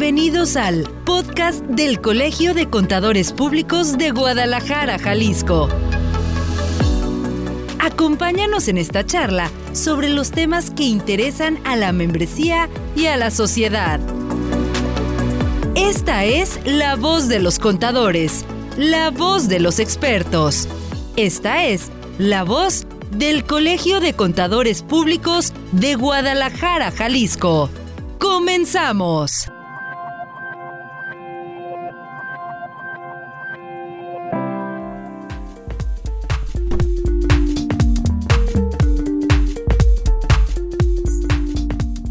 Bienvenidos al podcast del Colegio de Contadores Públicos de Guadalajara, Jalisco. Acompáñanos en esta charla sobre los temas que interesan a la membresía y a la sociedad. Esta es la voz de los contadores, la voz de los expertos. Esta es la voz del Colegio de Contadores Públicos de Guadalajara, Jalisco. ¡Comenzamos!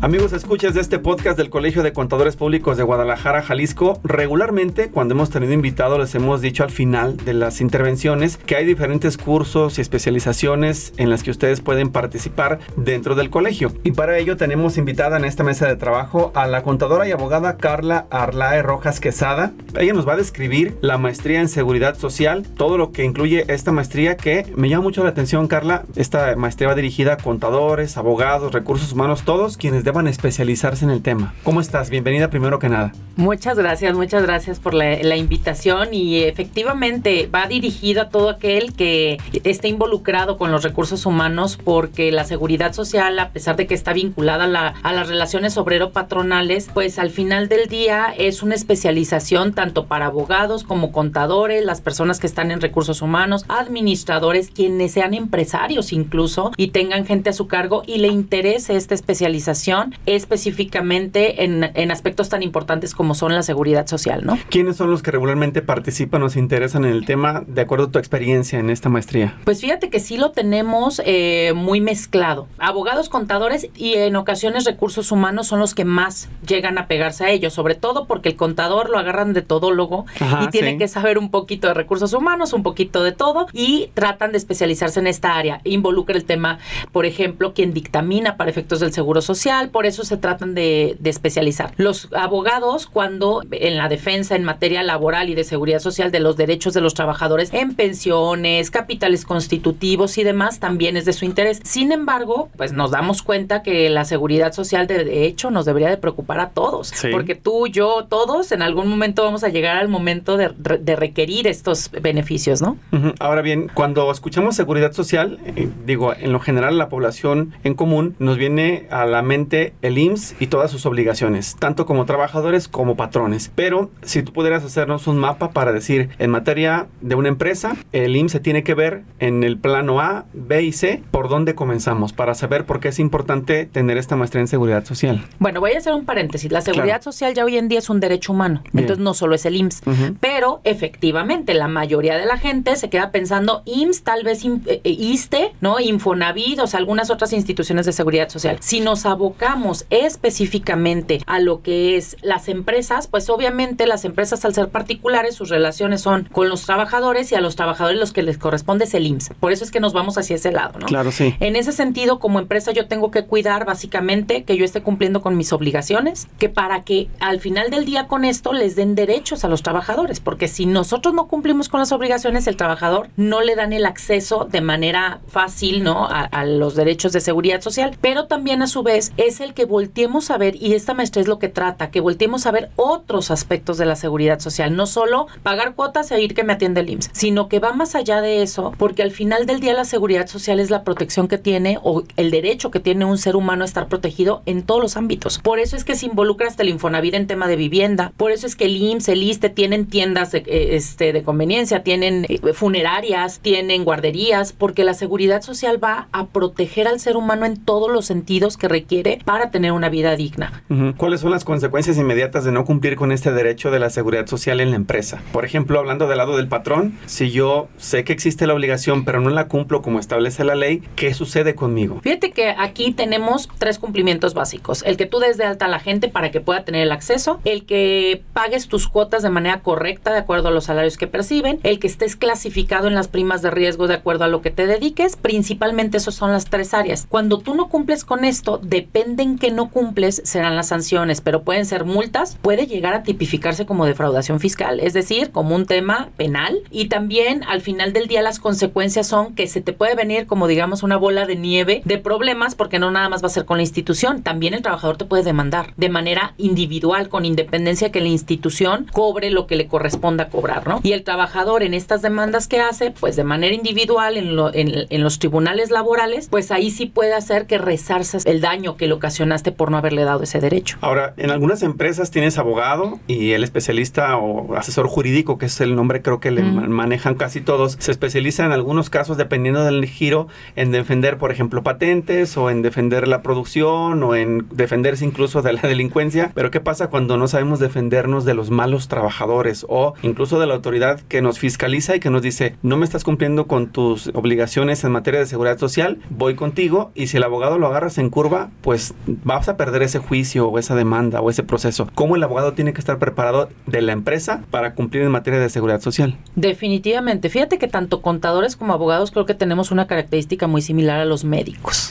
Amigos, escuchas de este podcast del Colegio de Contadores Públicos de Guadalajara, Jalisco. Regularmente, cuando hemos tenido invitados, les hemos dicho al final de las intervenciones que hay diferentes cursos y especializaciones en las que ustedes pueden participar dentro del colegio. Y para ello tenemos invitada en esta mesa de trabajo a la contadora y abogada Carla Arlae Rojas Quesada. Ella nos va a describir la maestría en seguridad social, todo lo que incluye esta maestría que me llama mucho la atención, Carla. Esta maestría va dirigida a contadores, abogados, recursos humanos, todos quienes deban especializarse en el tema. ¿Cómo estás? Bienvenida primero que nada. Muchas gracias, muchas gracias por la, invitación y efectivamente va dirigido a todo aquel que esté involucrado con los recursos humanos porque la seguridad social, a pesar de que está vinculada a, las relaciones obrero-patronales, pues al final del día es una especialización tanto para abogados como contadores, las personas que están en recursos humanos, administradores, quienes sean empresarios incluso y tengan gente a su cargo y le interese esta especialización específicamente en, aspectos tan importantes como son la seguridad social, ¿no? ¿Quiénes son los que regularmente participan o se interesan en el tema de acuerdo a tu experiencia en esta maestría? Pues fíjate que sí lo tenemos eh, muy mezclado. Abogados, contadores y en ocasiones recursos humanos son los que más llegan a pegarse a ellos, sobre todo porque el contador lo agarran de todólogo y tiene que saber un poquito de recursos humanos, un poquito de todo y tratan de especializarse en esta área. Involucra el tema, por ejemplo, quien dictamina para efectos del seguro social, por eso se tratan de, especializar. Los abogados, cuando en la defensa en materia laboral y de seguridad social de los derechos de los trabajadores en pensiones, capitales constitutivos y demás, también es de su interés. Sin embargo, pues nos damos cuenta que la seguridad social de, hecho nos debería de preocupar a todos, porque tú, yo, todos en algún momento vamos a llegar al momento de, requerir estos beneficios, ¿no? Ahora bien, cuando escuchamos seguridad social, eh, digo, en lo general la población en común nos viene a la mente el IMSS y todas sus obligaciones, tanto como trabajadores como patrones. Pero si tú pudieras hacernos un mapa para decir, en materia de una empresa, el IMSS se tiene que ver en el plano A, B y C, por dónde comenzamos, para saber por qué es importante tener esta maestría en seguridad social. Bueno, voy a hacer un paréntesis. La seguridad social ya hoy en día es un derecho humano, entonces no solo es el IMSS, pero efectivamente la mayoría de la gente se queda pensando IMSS, tal vez eh, eh, ISTE, ¿no? Infonavit, o sea, algunas otras instituciones de seguridad social. Si nos abocamos específicamente a lo que es las empresas, pues obviamente las empresas al ser particulares, sus relaciones son con los trabajadores y a los trabajadores los que les corresponde es el IMSS. Por eso es que nos vamos hacia ese lado, ¿no? Claro, sí. En ese sentido, como empresa yo tengo que cuidar básicamente que yo esté cumpliendo con mis obligaciones, que para que al final del día con esto les den derechos a los trabajadores, porque si nosotros no cumplimos con las obligaciones, el trabajador no le dan el acceso de manera fácil, ¿no? A, a los derechos de seguridad social, pero también a su vez es el que volteemos a ver, y esta maestría es lo que trata, que volteemos a ver otros aspectos de la seguridad social, no solo pagar cuotas e ir que me atiende el IMSS, sino que va más allá de eso, porque al final del día la seguridad social es la protección que tiene o el derecho que tiene un ser humano a estar protegido en todos los ámbitos. Por eso es que se involucra hasta el Infonavit en tema de vivienda, por eso es que el IMSS, el ISTE tienen tiendas de, eh, este, de conveniencia, tienen eh, funerarias, tienen guarderías, porque la seguridad social va a proteger al ser humano en todos los sentidos que requiere para tener una vida digna. ¿Cuáles son las consecuencias inmediatas de no cumplir con este derecho de la seguridad social en la empresa? Por ejemplo, hablando del lado del patrón, si yo sé que existe la obligación pero no la cumplo como establece la ley, ¿qué sucede conmigo? Fíjate que aquí tenemos tres cumplimientos básicos. El que tú des de alta a la gente para que pueda tener el acceso, el que pagues tus cuotas de manera correcta de acuerdo a los salarios que perciben, el que estés clasificado en las primas de riesgo de acuerdo a lo que te dediques, principalmente esas son las tres áreas. Cuando tú no cumples con esto, depende que no cumples, serán las sanciones, pero pueden ser multas, puede llegar a tipificarse como defraudación fiscal, es decir, como un tema penal. Y también al final del día las consecuencias son que se te puede venir como digamos una bola de nieve de problemas porque no nada más va a ser con la institución, también el trabajador te puede demandar de manera individual con independencia que la institución cobre lo que le corresponda cobrar, ¿no? Y el trabajador en estas demandas que hace, pues de manera individual en, en, los tribunales laborales, pues ahí sí puede hacer que resarzas el daño que le ocasionaste por no haberle dado ese derecho. Ahora, en algunas empresas tienes abogado y el especialista o asesor jurídico, que es el nombre creo que le manejan casi todos, se especializa en algunos casos, dependiendo del giro, en defender, por ejemplo, patentes o en defender la producción o en defenderse incluso de la delincuencia. Pero ¿qué pasa cuando no sabemos defendernos de los malos trabajadores o incluso de la autoridad que nos fiscaliza y que nos dice, no me estás cumpliendo con tus obligaciones en materia de seguridad social, voy contigo y si el abogado lo agarras en curva, pues vas a perder ese juicio o esa demanda o ese proceso. ¿Cómo el abogado tiene que estar preparado de la empresa para cumplir en materia de seguridad social? Definitivamente. Fíjate que tanto contadores como abogados creo que tenemos una característica muy similar a los médicos.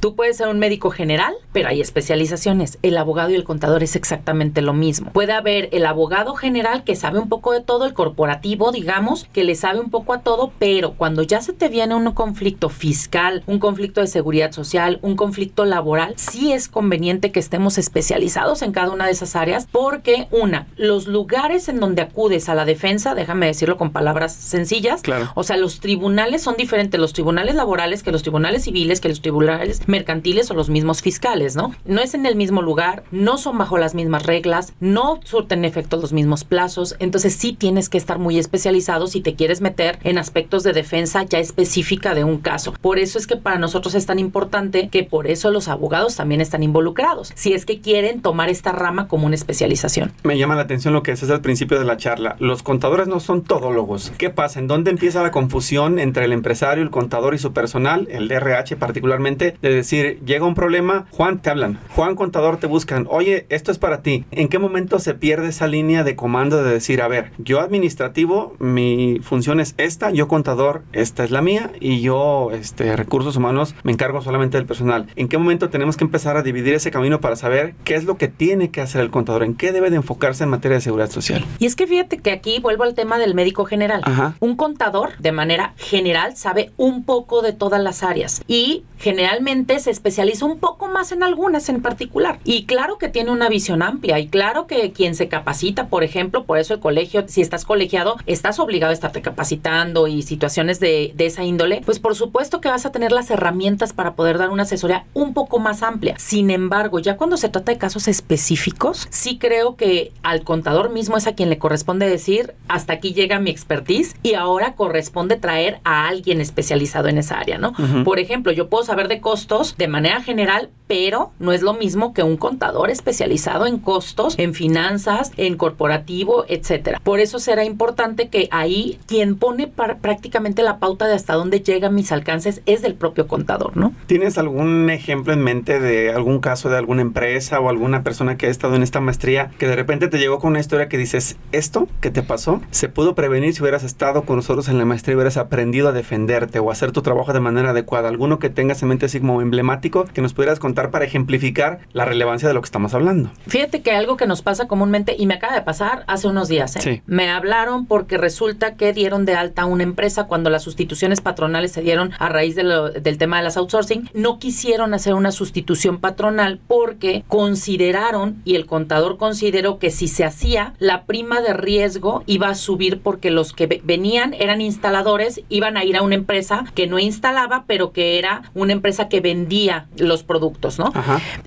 Tú puedes ser un médico general, pero hay especializaciones. El abogado y el contador es exactamente lo mismo. Puede haber el abogado general que sabe un poco de todo, el corporativo, digamos, que le sabe un poco a todo, pero cuando ya se te viene un conflicto fiscal, un conflicto de seguridad social, un conflicto laboral, sí es conveniente que estemos especializados en cada una de esas áreas porque una, los lugares en donde acudes a la defensa, déjame decirlo con palabras sencillas, claro. o sea, los tribunales son diferentes, los tribunales laborales que los tribunales civiles, que los tribunales mercantiles o los mismos fiscales, ¿no? No es en el mismo lugar, no son bajo las mismas reglas, no surten efectos los mismos plazos, entonces sí tienes que estar muy especializado si te quieres meter en aspectos de defensa ya específica de un caso. Por eso es que para nosotros es tan importante que por eso los abogados también están involucrados, si es que quieren tomar esta rama como una especialización. Me llama la atención lo que es al principio de la charla. Los contadores no son todólogos. ¿Qué pasa? ¿En dónde empieza la confusión entre el empresario, el contador y su personal, el DRH particularmente, de decir, llega un problema, Juan, te hablan, Juan contador te buscan, oye, esto es para ti. ¿En qué momento se pierde esa línea de comando de decir, a ver, yo administrativo, mi función es esta, yo contador, esta es la mía y yo, este, recursos humanos, me encargo solamente del personal? ¿En qué momento tenemos que empezar a dividir ese camino para saber qué es lo que tiene que hacer el contador? ¿En qué debe de enfocarse en materia de seguridad social? Y es que fíjate que aquí vuelvo al tema del médico general. Un contador, de manera general, sabe un poco de todas las áreas y generalmente se especializa un poco más en algunas en particular. Y claro que tiene una visión amplia y claro que quien se capacita, por ejemplo, por eso el colegio, si estás colegiado, estás obligado a estarte capacitando y situaciones de, de esa índole, pues por supuesto que vas a tener las herramientas para poder dar una asesoría un poco más amplia. Sin embargo, ya cuando se trata de casos específicos, sí creo que al contador mismo es a quien le corresponde decir, hasta aquí llega mi expertise y ahora corresponde traer a alguien especializado en esa área, ¿no? Por ejemplo, yo puedo saber de costos de manera general, pero no es lo mismo que un contador especializado en costos, en finanzas, en corporativo, etcétera. Por eso será importante que ahí quien pone prácticamente la pauta de hasta dónde llegan mis alcances es del propio contador, ¿no? ¿Tienes algún ejemplo en mente de algún caso de alguna empresa o alguna persona que ha estado en esta maestría que de repente te llegó con una historia que dices, esto que te pasó se pudo prevenir si hubieras estado con nosotros en la maestría y hubieras aprendido a defenderte o hacer tu trabajo de manera adecuada? ¿Alguno que tengas en mente así como emblemático que nos pudieras contar para ejemplificar la relevancia de lo que estamos hablando? Fíjate que algo que nos pasa comúnmente y me acaba de pasar hace unos días, ¿eh? me hablaron porque resulta que dieron de alta una empresa cuando las sustituciones patronales se dieron a raíz del tema de las outsourcing, no quisieron hacer una sustitución patronal porque consideraron y el contador consideró que si se hacía, la prima de riesgo iba a subir porque los que venían eran instaladores, iban a ir a una empresa que no instalaba, pero que era una empresa que vendía los productos, ¿no?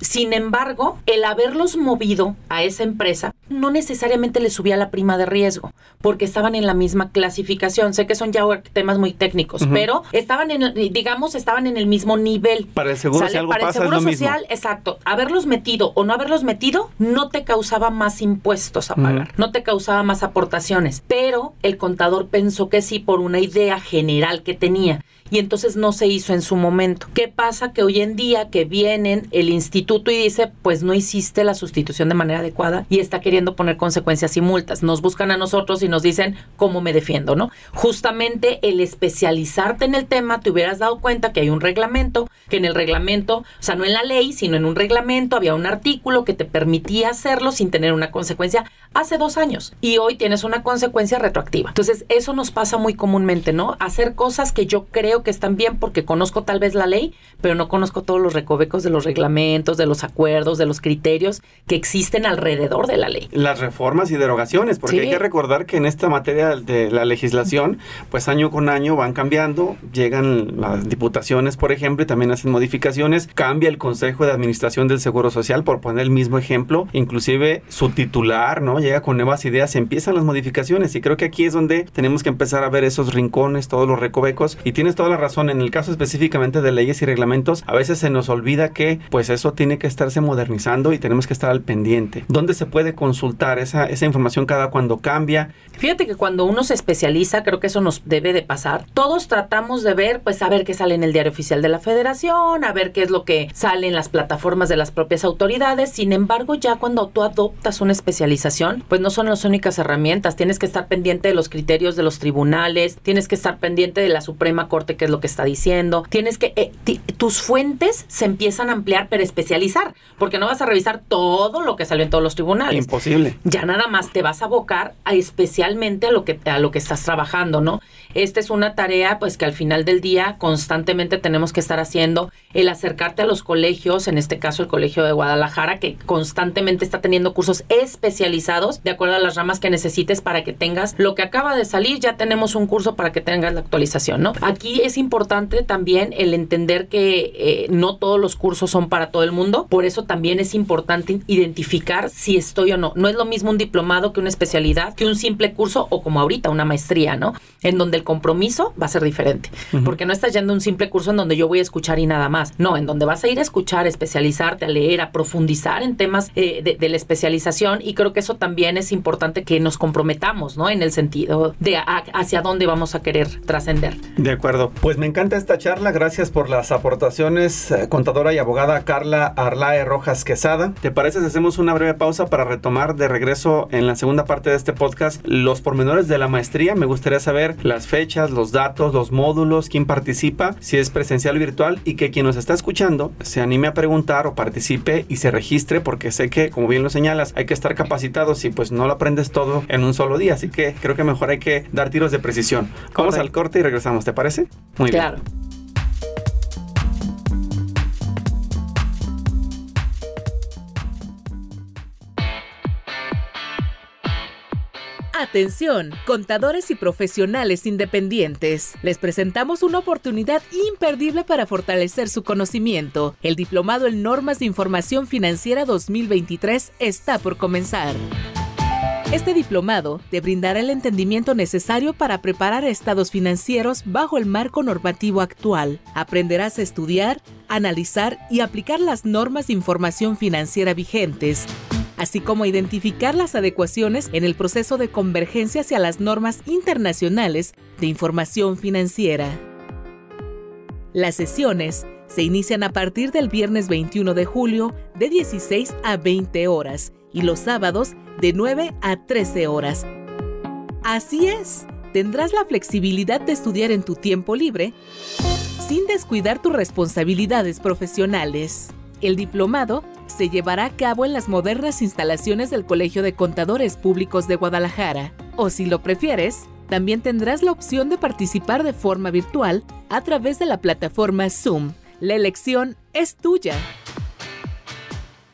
Sin embargo, el haberlos movido a esa empresa no necesariamente le subía la prima de riesgo, porque estaban en la misma clasificación. Sé que son ya temas muy técnicos, pero estaban en, digamos, estaban en el mismo nivel. Para el seguro, si algo Para el seguro social, exacto. Haberlos metido o no haberlos metido no te causaba más impuestos a pagar, no te causaba más aportaciones, pero el contador pensó que sí por una idea general que tenía y entonces no se hizo en su momento. ¿Qué pasa? Que hoy en día que vienen el instituto y dice, pues no hiciste la sustitución de manera adecuada y está queriendo poner consecuencias y multas. Nos buscan a nosotros y nos dicen cómo me defiendo, ¿no? Justamente el especializarte en el tema, te hubieras dado cuenta que hay un reglamento, que en el reglamento, o sea, no en la ley, sino en un reglamento, había un artículo que te permitía hacerlo sin tener una consecuencia hace dos años y hoy tienes una consecuencia retroactiva. Entonces, eso nos pasa muy comúnmente, ¿no? Hacer cosas que yo creo que están bien porque conozco tal vez la ley, pero no conozco todos los recovecos de los reglamentos, de los acuerdos, de los criterios que existen alrededor de la ley. Las reformas y derogaciones, porque hay que recordar que en esta materia de la legislación, pues año con año van cambiando, llegan las diputaciones, por ejemplo, y también hacen modificaciones, cambia el Consejo de Administración del Seguro Social, por poner el mismo ejemplo, inclusive su titular, ¿no? Llega con nuevas ideas, empiezan las modificaciones y creo que aquí es donde tenemos que empezar a ver esos rincones, todos los recovecos y tienes toda la razón, en el caso específicamente de leyes y reglamentos, a veces se nos olvida que pues eso tiene que estarse modernizando y tenemos que estar al pendiente. ¿Dónde se puede consultar esa, esa información cada cuando cambia? Fíjate que cuando uno se especializa, creo que eso nos debe de pasar. Todos tratamos de ver, pues a ver qué sale en el diario oficial de la federación, a ver qué es lo que sale en las plataformas de las propias autoridades. Sin embargo, ya cuando tú adoptas una especialización, pues no son las únicas herramientas. Tienes que estar pendiente de los criterios de los tribunales, tienes que estar pendiente de la Suprema Corte, qué es lo que está diciendo. Tienes que, eh, tus fuentes se empiezan a ampliar, pero especializar, porque no vas a revisar todo lo que salió en todos los tribunales. Imposible. Ya nada más te vas a abocar a especialmente a lo que, a lo que estás trabajando, ¿no? Esta es una tarea, pues que al final del día constantemente tenemos que estar haciendo, el acercarte a los colegios, en este caso el Colegio de Guadalajara, que constantemente está teniendo cursos especializados de acuerdo a las ramas que necesites para que tengas lo que acaba de salir, ya tenemos un curso para que tengas la actualización, ¿no? Aquí es importante también el entender que eh, no todos los cursos son para todo el mundo, por eso también es importante identificar si estoy o no. No es lo mismo un diplomado que una especialidad, que un simple curso o como ahorita una maestría, ¿no? En donde el compromiso va a ser diferente, porque no estás yendo a un simple curso en donde yo voy a escuchar y nada más, no, en donde vas a ir a escuchar, especializarte, a leer, a profundizar en temas eh, de, la especialización y creo que eso también es importante que nos comprometamos, ¿no? En el sentido de hacia dónde vamos a querer trascender. De acuerdo, pues me encanta esta charla, gracias por las aportaciones, eh, contadora y abogada Carla Arlae Rojas Quesada. ¿Te parece si hacemos una breve pausa para retomar de regreso en la segunda parte de este podcast los pormenores de la maestría? Me gustaría saber las fechas, los datos, los módulos, quién participa, si es presencial o virtual y que quien nos está escuchando se anime a preguntar o participe y se registre porque sé que, como bien lo señalas, hay que estar capacitados y pues no lo aprendes todo en un solo día, así que creo que mejor hay que dar tiros de precisión. Vamos al corte y regresamos, ¿te parece? Muy claro. Atención, contadores y profesionales independientes. Les presentamos una oportunidad imperdible para fortalecer su conocimiento. El Diplomado en Normas de Información Financiera 2023 está por comenzar. Este diplomado te brindará el entendimiento necesario para preparar estados financieros bajo el marco normativo actual. Aprenderás a estudiar, analizar y aplicar las normas de información financiera vigentes así como identificar las adecuaciones en el proceso de convergencia hacia las normas internacionales de información financiera. Las sesiones se inician a partir del viernes 21 de julio de 16 a 20 horas y los sábados de 9 a 13 horas. Así es, tendrás la flexibilidad de estudiar en tu tiempo libre sin descuidar tus responsabilidades profesionales. El diplomado se llevará a cabo en las modernas instalaciones del Colegio de Contadores Públicos de Guadalajara. O si lo prefieres, también tendrás la opción de participar de forma virtual a través de la plataforma Zoom. La elección es tuya.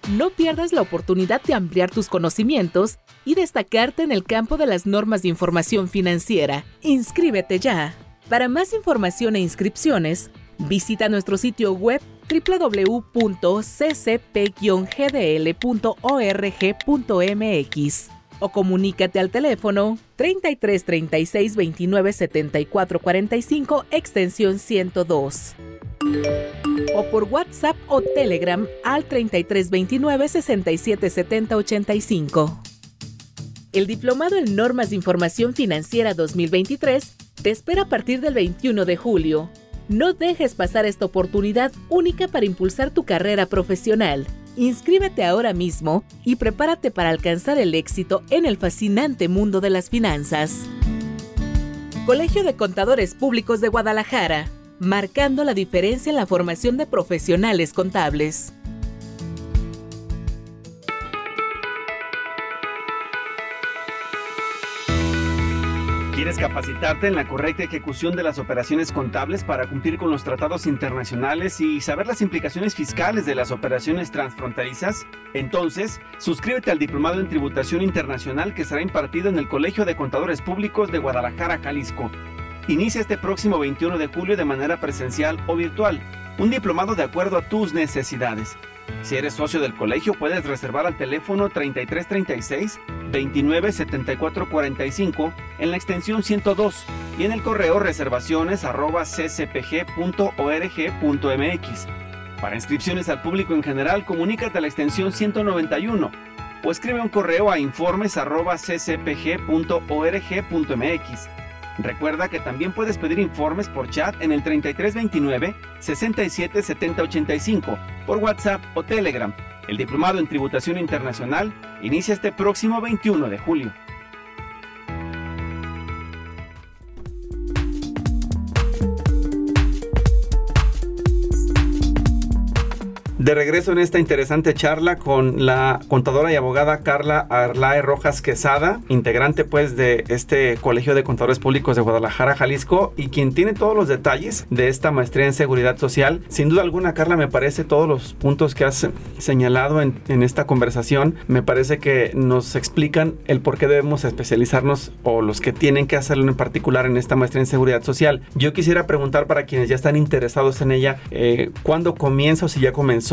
No pierdas la oportunidad de ampliar tus conocimientos y destacarte en el campo de las normas de información financiera. Inscríbete ya. Para más información e inscripciones, visita nuestro sitio web www.ccp-gdl.org.mx o comunícate al teléfono 33 36 29 74 45 extensión 102 o por WhatsApp o Telegram al 33 29 67 70 85. El Diplomado en Normas de Información Financiera 2023 te espera a partir del 21 de julio No dejes pasar esta oportunidad única para impulsar tu carrera profesional. Inscríbete ahora mismo y prepárate para alcanzar el éxito en el fascinante mundo de las finanzas. Colegio de Contadores Públicos de Guadalajara, marcando la diferencia en la formación de profesionales contables. ¿Quieres capacitarte en la correcta ejecución de las operaciones contables para cumplir con los tratados internacionales y saber las implicaciones fiscales de las operaciones transfronterizas? Entonces, suscríbete al Diplomado en Tributación Internacional que será impartido en el Colegio de Contadores Públicos de Guadalajara, Jalisco. Inicia este próximo 21 de julio de manera presencial o virtual, un diplomado de acuerdo a tus necesidades. Si eres socio del colegio, puedes reservar al teléfono 3336 297445 en la extensión 102 y en el correo reservaciones arroba ccpg.org.mx. Para inscripciones al público en general, comunícate a la extensión 191 o escribe un correo a informes arroba ccpg.org.mx. Recuerda que también puedes pedir informes por chat en el 3329 677085 por WhatsApp o Telegram. El diplomado en tributación internacional inicia este próximo 21 de julio. De regreso en esta interesante charla con la contadora y abogada Carla Arlae Rojas Quesada, integrante pues de este Colegio de Contadores Públicos de Guadalajara, Jalisco, y quien tiene todos los detalles de esta maestría en seguridad social. Sin duda alguna, Carla, me parece todos los puntos que has señalado en, esta conversación, me parece que nos explican el por qué debemos especializarnos o los que tienen que hacerlo en particular en esta maestría en seguridad social. Yo quisiera preguntar para quienes ya están interesados en ella, eh, ¿cuándo comienza o si ya comenzó?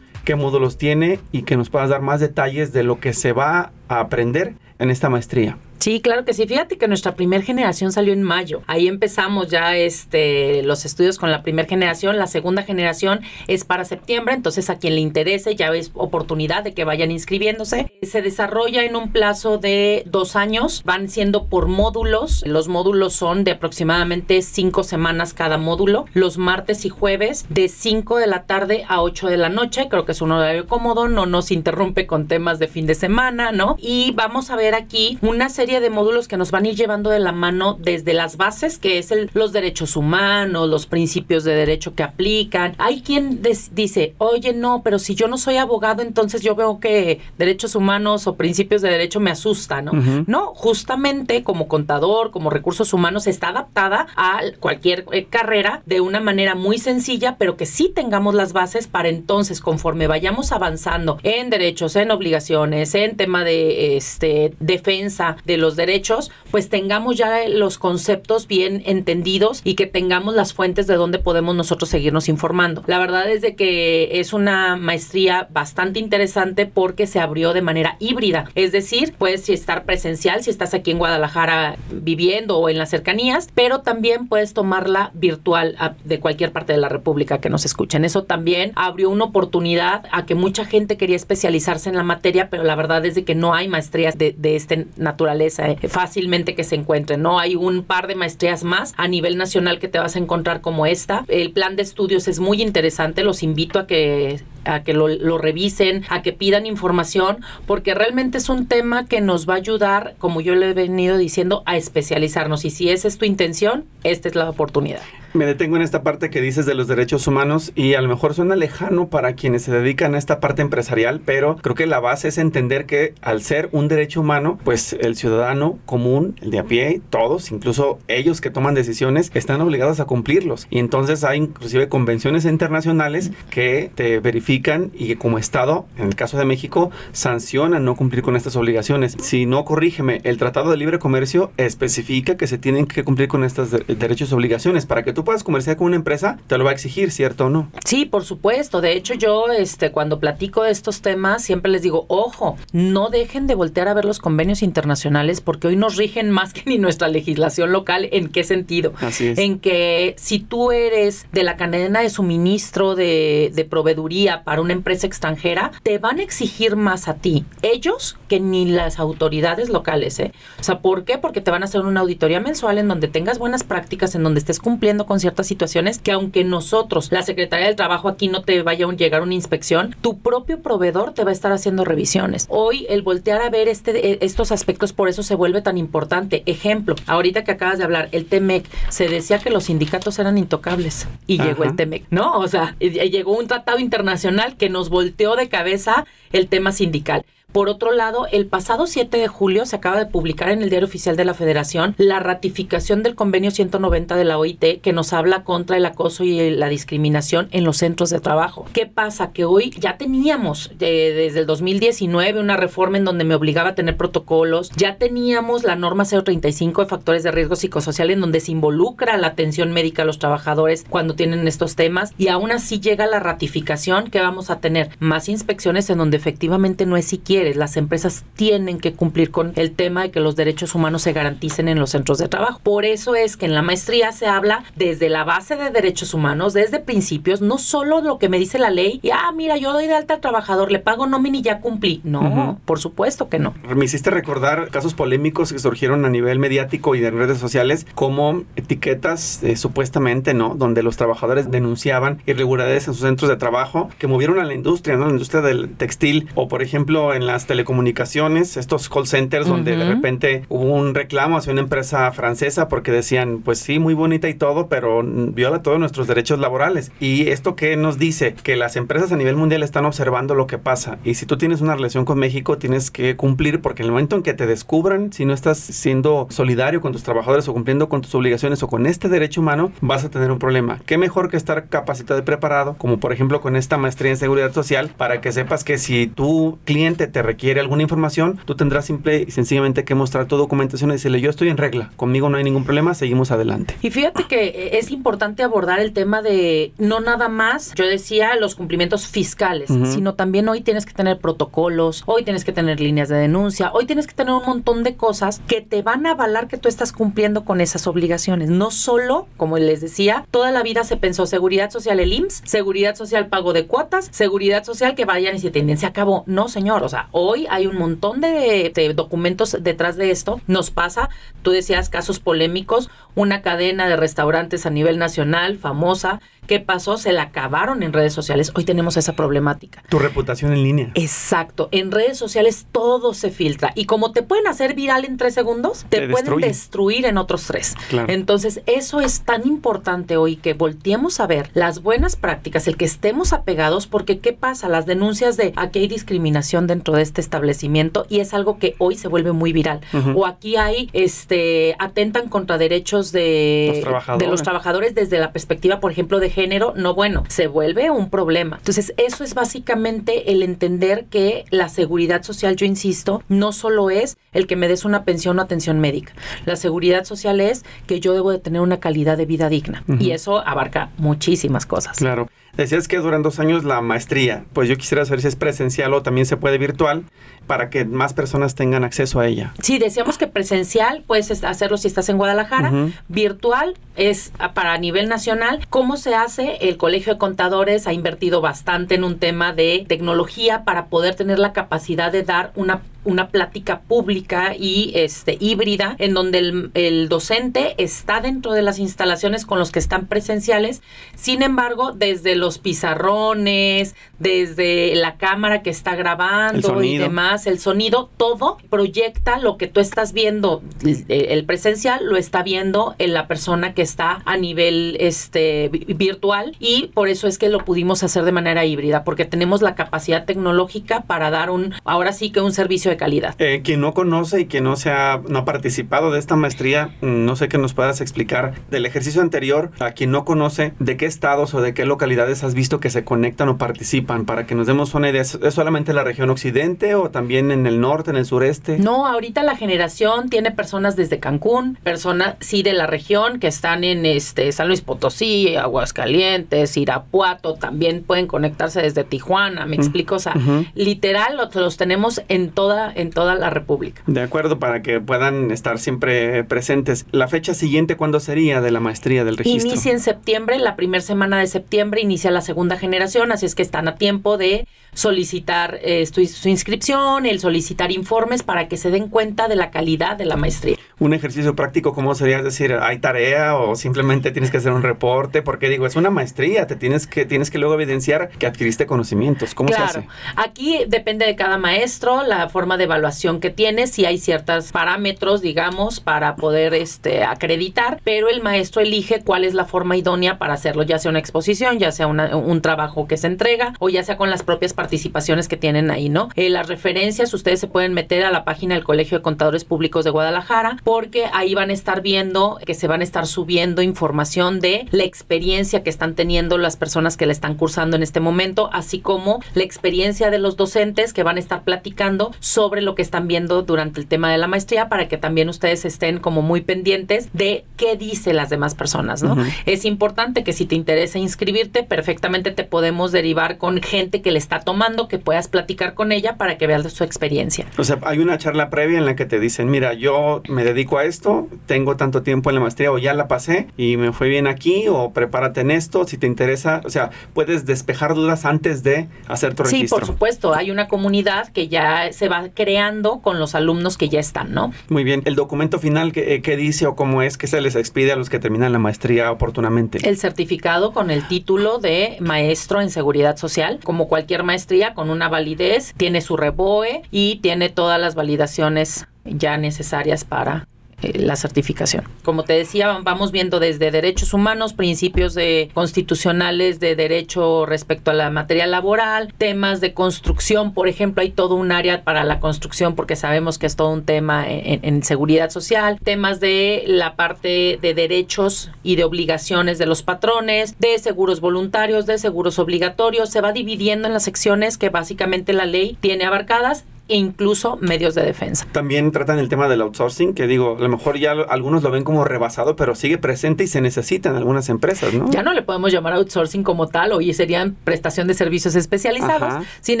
Qué módulos tiene y que nos puedas dar más detalles de lo que se va a aprender en esta maestría. Sí, claro que sí. Fíjate que nuestra primera generación salió en mayo. Ahí empezamos ya este, los estudios con la primera generación. La segunda generación es para septiembre, entonces a quien le interese ya ves oportunidad de que vayan inscribiéndose. Se desarrolla en un plazo de dos años. Van siendo por módulos. Los módulos son de aproximadamente cinco semanas cada módulo. Los martes y jueves de 5 de la tarde a 8 de la noche. Creo que es un horario cómodo, no nos interrumpe con temas de fin de semana, ¿no? Y vamos a ver aquí una serie de módulos que nos van a ir llevando de la mano desde las bases, que es el, los derechos humanos, los principios de derecho que aplican. Hay quien dice, oye, no, pero si yo no soy abogado, entonces yo veo que derechos humanos o principios de derecho me asustan, ¿no? No, justamente como contador, como recursos humanos, está adaptada a cualquier eh, carrera de una manera muy sencilla, pero que sí tengamos las bases para entonces, conforme vayamos avanzando en derechos, en obligaciones, en tema de este, defensa de los derechos, pues tengamos ya los conceptos bien entendidos y que tengamos las fuentes de donde podemos nosotros seguirnos informando. La verdad es de que es una maestría bastante interesante porque se abrió de manera híbrida, es decir, puedes estar presencial si estás aquí en Guadalajara viviendo o en las cercanías, pero también puedes tomarla virtual de cualquier parte de la República que nos escuchen. Eso también abrió una oportunidad a que mucha gente quería especializarse en la materia, pero la verdad es de que no hay maestrías de, de este naturaleza eh, fácilmente que se encuentren, ¿no? Hay un par de maestrías más a nivel nacional que te vas a encontrar como esta. El plan de estudios es muy interesante, los invito a que a que lo, lo, revisen, a que pidan información, porque realmente es un tema que nos va a ayudar, como yo le he venido diciendo, a especializarnos. Y si esa es tu intención, esta es la oportunidad. Me detengo en esta parte que dices de los derechos humanos y a lo mejor suena lejano para quienes se dedican a esta parte empresarial, pero creo que la base es entender que al ser un derecho humano, pues el ciudadano común, el de a pie, todos, incluso ellos que toman decisiones, están obligados a cumplirlos. Y entonces hay inclusive convenciones internacionales que te verifican y como Estado, en el caso de México, sancionan no cumplir con estas obligaciones. Si no, corrígeme, el Tratado de Libre Comercio especifica que se tienen que cumplir con estos derechos y obligaciones para que tú puedas comerciar con una empresa, te lo va a exigir, ¿cierto o no? Sí, por supuesto. De hecho, yo este, cuando platico de estos temas, siempre les digo, ojo, no dejen de voltear a ver los convenios internacionales porque hoy nos rigen más que ni nuestra legislación local. ¿En qué sentido? Así es. En que si tú eres de la cadena de suministro de, de proveeduría para una empresa extranjera, te van a exigir más a ti, ellos, que ni las autoridades locales. ¿eh? O sea, ¿por qué? Porque te van a hacer una auditoría mensual en donde tengas buenas prácticas, en donde estés cumpliendo con ciertas situaciones que aunque nosotros, la Secretaría del Trabajo aquí no te vaya a llegar una inspección, tu propio proveedor te va a estar haciendo revisiones. Hoy el voltear a ver este, eh, estos aspectos por eso se vuelve tan importante. Ejemplo, ahorita que acabas de hablar, el TEMEC, se decía que los sindicatos eran intocables y llegó el TEMEC, ¿no? O sea, llegó un tratado internacional que nos volteó de cabeza el tema sindical. Por otro lado, el pasado 7 de julio se acaba de publicar en el Diario Oficial de la Federación la ratificación del convenio 190 de la OIT que nos habla contra el acoso y la discriminación en los centros de trabajo. ¿Qué pasa? Que hoy ya teníamos desde el 2019 una reforma en donde me obligaba a tener protocolos, ya teníamos la norma 035 de factores de riesgo psicosocial en donde se involucra la atención médica a los trabajadores cuando tienen estos temas y aún así llega la ratificación que vamos a tener más inspecciones en donde efectivamente no es siquiera las empresas tienen que cumplir con el tema de que los derechos humanos se garanticen en los centros de trabajo. Por eso es que en la maestría se habla desde la base de derechos humanos, desde principios, no solo lo que me dice la ley, y ah, mira, yo doy de alta al trabajador, le pago nómina y ya cumplí. No, por supuesto que no. Me hiciste recordar casos polémicos que surgieron a nivel mediático y de redes sociales, como etiquetas eh, supuestamente, ¿no? Donde los trabajadores denunciaban irregularidades en sus centros de trabajo que movieron a la industria, ¿no? La industria del textil o, por ejemplo, en las telecomunicaciones, estos call centers donde de repente hubo un reclamo hacia una empresa francesa porque decían, pues sí, muy bonita y todo, pero viola todos nuestros derechos laborales. Y esto que nos dice que las empresas a nivel mundial están observando lo que pasa. Y si tú tienes una relación con México, tienes que cumplir porque en el momento en que te descubran, si no estás siendo solidario con tus trabajadores o cumpliendo con tus obligaciones o con este derecho humano, vas a tener un problema. ¿Qué mejor que estar capacitado y preparado, como por ejemplo con esta maestría en seguridad social, para que sepas que si tu cliente te requiere alguna información, tú tendrás simple y sencillamente que mostrar tu documentación y decirle, yo estoy en regla, conmigo no hay ningún problema, seguimos adelante. Y fíjate que es importante abordar el tema de no nada más, yo decía, los cumplimientos fiscales, sino también hoy tienes que tener protocolos, hoy tienes que tener líneas de denuncia, hoy tienes que tener un montón de cosas que te van a avalar que tú estás cumpliendo con esas obligaciones. No solo, como les decía, toda la vida se pensó seguridad social el IMSS, seguridad social pago de cuotas, seguridad social que vayan y se tienden, se acabó. No, señor, o sea, hoy hay un montón de, documentos detrás de esto. Nos pasa, tú decías casos polémicos, una cadena de restaurantes a nivel nacional famosa ¿Qué pasó? Se la acabaron en redes sociales. Hoy tenemos esa problemática. Tu reputación en línea. Exacto. En redes sociales todo se filtra. Y como te pueden hacer viral en tres segundos, te, pueden destruir en otros tres. Entonces, eso es tan importante hoy que volteemos a ver las buenas prácticas, el que estemos apegados, porque ¿qué pasa? Las denuncias de aquí hay discriminación dentro de este establecimiento y es algo que hoy se vuelve muy viral. O aquí hay, este, atentan contra derechos de de los trabajadores desde la perspectiva, por ejemplo, de género, no bueno, se vuelve un problema. Entonces, eso es básicamente el entender que la seguridad social, yo insisto, no solo es el que me des una pensión o atención médica. La seguridad social es que yo debo de tener una calidad de vida digna. Y eso abarca muchísimas cosas. Claro. Decías que duran dos años la maestría. Pues yo quisiera saber si es presencial o también se puede virtual para que más personas tengan acceso a ella. Sí, decíamos que presencial puedes hacerlo si estás en Guadalajara. Virtual es para nivel nacional. ¿Cómo se hace? El Colegio de Contadores ha invertido bastante en un tema de tecnología para poder tener la capacidad de dar una una plática pública y este híbrida en donde el, el, docente está dentro de las instalaciones con los que están presenciales. Sin embargo desde los pizarrones desde la cámara que está grabando y demás el sonido todo proyecta lo que tú estás viendo. El, presencial lo está viendo en la persona que está a nivel este virtual y por eso es que lo pudimos hacer de manera híbrida porque tenemos la capacidad tecnológica para dar un ahora sí que un servicio de calidad. Eh, quien no conoce y quien no se ha, no ha participado de esta maestría, mm, no sé que nos puedas explicar del ejercicio anterior, a quien no conoce, de qué estados o de qué localidades has visto que se conectan o participan, para que nos demos una idea. ¿Es solamente en la región occidente o también en el norte, en el sureste? No, ahorita la generación tiene personas desde Cancún, personas sí de la región que están en este San Luis Potosí, Aguascalientes, Irapuato, también pueden conectarse desde Tijuana, me explico, o sea, literal los, los tenemos en toda toda, en toda la República. De acuerdo, para que puedan estar siempre presentes. ¿La fecha siguiente cuándo sería de la maestría del registro? Inicia en septiembre, la primera semana de septiembre inicia la segunda generación, así es que están a tiempo de solicitar eh, su, su inscripción, el solicitar informes para que se den cuenta de la calidad de la maestría. Un ejercicio práctico, ¿cómo sería? Es decir, ¿hay tarea o simplemente tienes que hacer un reporte? Porque digo, es una maestría, te tienes que, tienes que luego evidenciar que adquiriste conocimientos. ¿Cómo claro. se hace? Aquí depende de cada maestro, la forma de evaluación que tiene, si hay ciertos parámetros, digamos, para poder este, acreditar, pero el maestro elige cuál es la forma idónea para hacerlo, ya sea una exposición, ya sea un trabajo que se entrega o ya sea con las propias participaciones que tienen ahí, ¿no? Eh, las referencias, ustedes se pueden meter a la página del Colegio de Contadores Públicos de Guadalajara, porque ahí van a estar viendo que se van a estar subiendo información de la experiencia que están teniendo las personas que le están cursando en este momento, así como la experiencia de los docentes que van a estar platicando sobre lo que están viendo durante el tema de la maestría para que también ustedes estén como muy pendientes de qué dicen las demás personas, ¿no? Es importante que si te interesa inscribirte, perfectamente te podemos derivar con gente que le está tomando, que puedas platicar con ella para que veas su experiencia. O sea, hay una charla previa en la que te dicen, mira, yo me dedico a esto, tengo tanto tiempo en la maestría o ya la pasé y me fue bien aquí o prepárate en esto, si te interesa, o sea, puedes despejar dudas antes de hacer tu Sí, registro. por supuesto, hay una comunidad que ya se va creando con los alumnos que ya están, ¿no? Muy bien, el documento final, ¿qué, eh, qué dice o cómo es que se les expide a los que terminan la maestría oportunamente? El certificado con el título de maestro en seguridad social, como cualquier maestría, con una validez, tiene su reboe y tiene todas las validaciones ya necesarias para eh, la certificación. Como te decía, vamos viendo desde derechos humanos, principios de constitucionales de derecho respecto a la materia laboral, temas de construcción, por ejemplo, hay todo un área para la construcción porque sabemos que es todo un tema en, en seguridad social, temas de la parte de derechos y de obligaciones de los patrones, de seguros voluntarios, de seguros obligatorios, se va dividiendo en las secciones que básicamente la ley tiene abarcadas e incluso medios de defensa. También tratan el tema del outsourcing, que digo, a lo mejor ya algunos lo ven como rebasado, pero sigue presente y se necesita en algunas empresas, ¿no? Ya no le podemos llamar outsourcing como tal, hoy serían prestación de servicios especializados. Ajá. Sin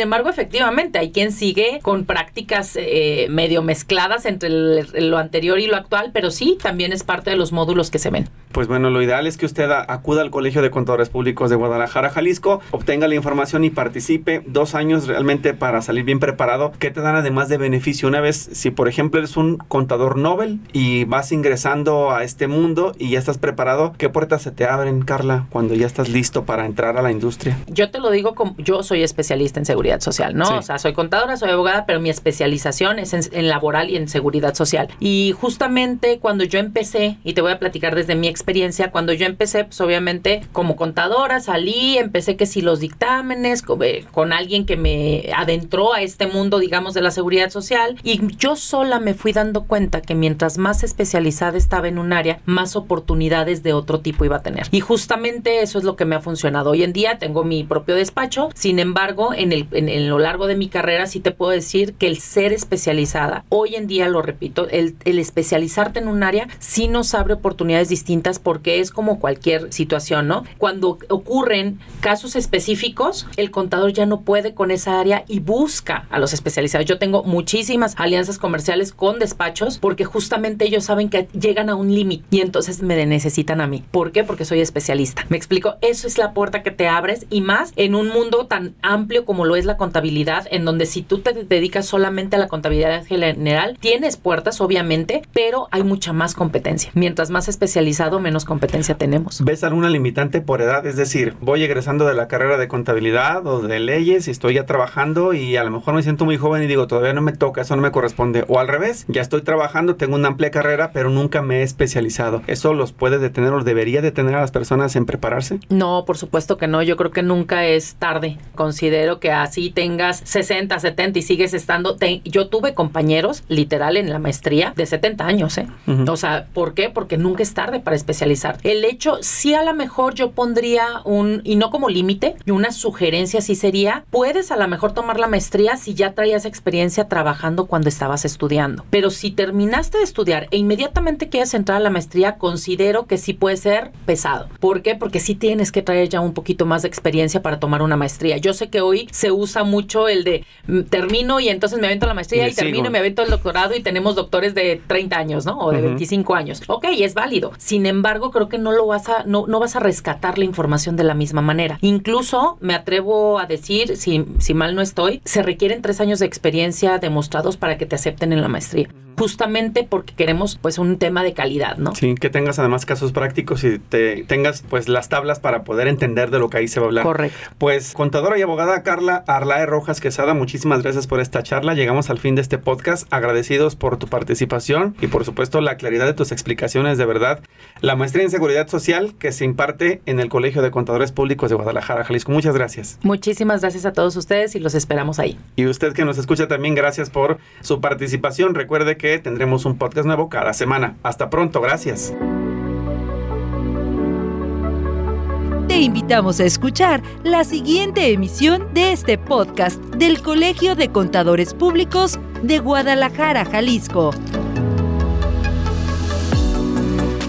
embargo, efectivamente, hay quien sigue con prácticas eh, medio mezcladas entre el- lo anterior y lo actual, pero sí, también es parte de los módulos que se ven. Pues bueno, lo ideal es que usted acuda al Colegio de Contadores Públicos de Guadalajara, Jalisco, obtenga la información y participe dos años realmente para salir bien preparado. ¿Qué te dan además de beneficio? Una vez, si por ejemplo eres un contador Nobel y vas ingresando a este mundo y ya estás preparado, ¿qué puertas se te abren, Carla, cuando ya estás listo para entrar a la industria? Yo te lo digo como yo soy especialista en seguridad social, ¿no? Sí. O sea, soy contadora, soy abogada, pero mi especialización es en, en laboral y en seguridad social. Y justamente cuando yo empecé, y te voy a platicar desde mi experiencia, cuando yo empecé, pues obviamente como contadora salí, empecé que si los dictámenes, con, eh, con alguien que me adentró a este mundo, digamos, de la seguridad social, y yo sola me fui dando cuenta que mientras más especializada estaba en un área, más oportunidades de otro tipo iba a tener. Y justamente eso es lo que me ha funcionado. Hoy en día tengo mi propio despacho, sin embargo, en, el, en, lo largo de mi carrera sí te puedo decir que el ser especializada, hoy en día lo repito, el, el especializarte en un área sí nos abre oportunidades distintas porque es como cualquier situación, ¿no? Cuando ocurren casos específicos, el contador ya no puede con esa área y busca a los Yo tengo muchísimas alianzas comerciales con despachos porque justamente ellos saben que llegan a un límite y entonces me necesitan a mí. ¿Por qué? Porque soy especialista. Me explico, eso es la puerta que te abres y más en un mundo tan amplio como lo es la contabilidad, en donde si tú te dedicas solamente a la contabilidad general, tienes puertas obviamente, pero hay mucha más competencia. Mientras más especializado, menos competencia tenemos. ¿Ves alguna limitante por edad? Es decir, voy egresando de la carrera de contabilidad o de leyes y estoy ya trabajando y a lo mejor me siento muy joven y digo, todavía no me toca, eso no me corresponde. O al revés, ya estoy trabajando, tengo una amplia carrera, pero nunca me he especializado. ¿Eso los puede detener o debería detener a las personas en prepararse? No, por supuesto que no. Yo creo que nunca es tarde. Considero que así tengas 60, 70 y sigues estando. te- yo tuve compañeros, literal, en la maestría de 70 años, ¿eh? O sea, ¿por qué? Porque nunca es tarde para especializar. El hecho, sí, a lo mejor yo pondría un, y no como límite, y una sugerencia sí sería: puedes a lo mejor tomar la maestría si ya traías experiencia trabajando cuando estabas estudiando. Pero si terminaste de estudiar e inmediatamente quieres entrar a la maestría, considero que sí puede ser pesado. ¿Por qué? Porque sí tienes que traer ya un poquito más de experiencia para tomar una maestría. Yo sé que hoy se usa mucho el de mm, termino y entonces me avento la maestría y, termino y me avento el doctorado y tenemos doctores de 30 años, ¿no? O de 25 años. Ok, es válido. Sin embargo, creo que no lo vas a, no, no vas a rescatar la información de la misma manera. Incluso me atrevo a decir, si, si mal no estoy, se requieren tres años de experiencia demostrados para que te acepten en la maestría justamente porque queremos pues un tema de calidad, ¿no? Sí, que tengas además casos prácticos y te tengas pues las tablas para poder entender de lo que ahí se va a hablar. Correcto. Pues contadora y abogada Carla Arlae Rojas Quesada, muchísimas gracias por esta charla. Llegamos al fin de este podcast, agradecidos por tu participación y por supuesto la claridad de tus explicaciones, de verdad. La maestría en seguridad social que se imparte en el Colegio de Contadores Públicos de Guadalajara, Jalisco. Muchas gracias. Muchísimas gracias a todos ustedes y los esperamos ahí. Y usted que nos escucha también, gracias por su participación. Recuerde que tendremos un podcast nuevo cada semana. Hasta pronto, gracias. Te invitamos a escuchar la siguiente emisión de este podcast del Colegio de Contadores Públicos de Guadalajara, Jalisco.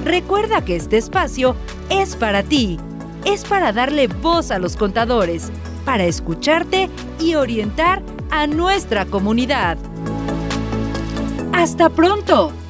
Recuerda que este espacio es para ti, es para darle voz a los contadores, para escucharte y orientar a nuestra comunidad. ¡Hasta pronto!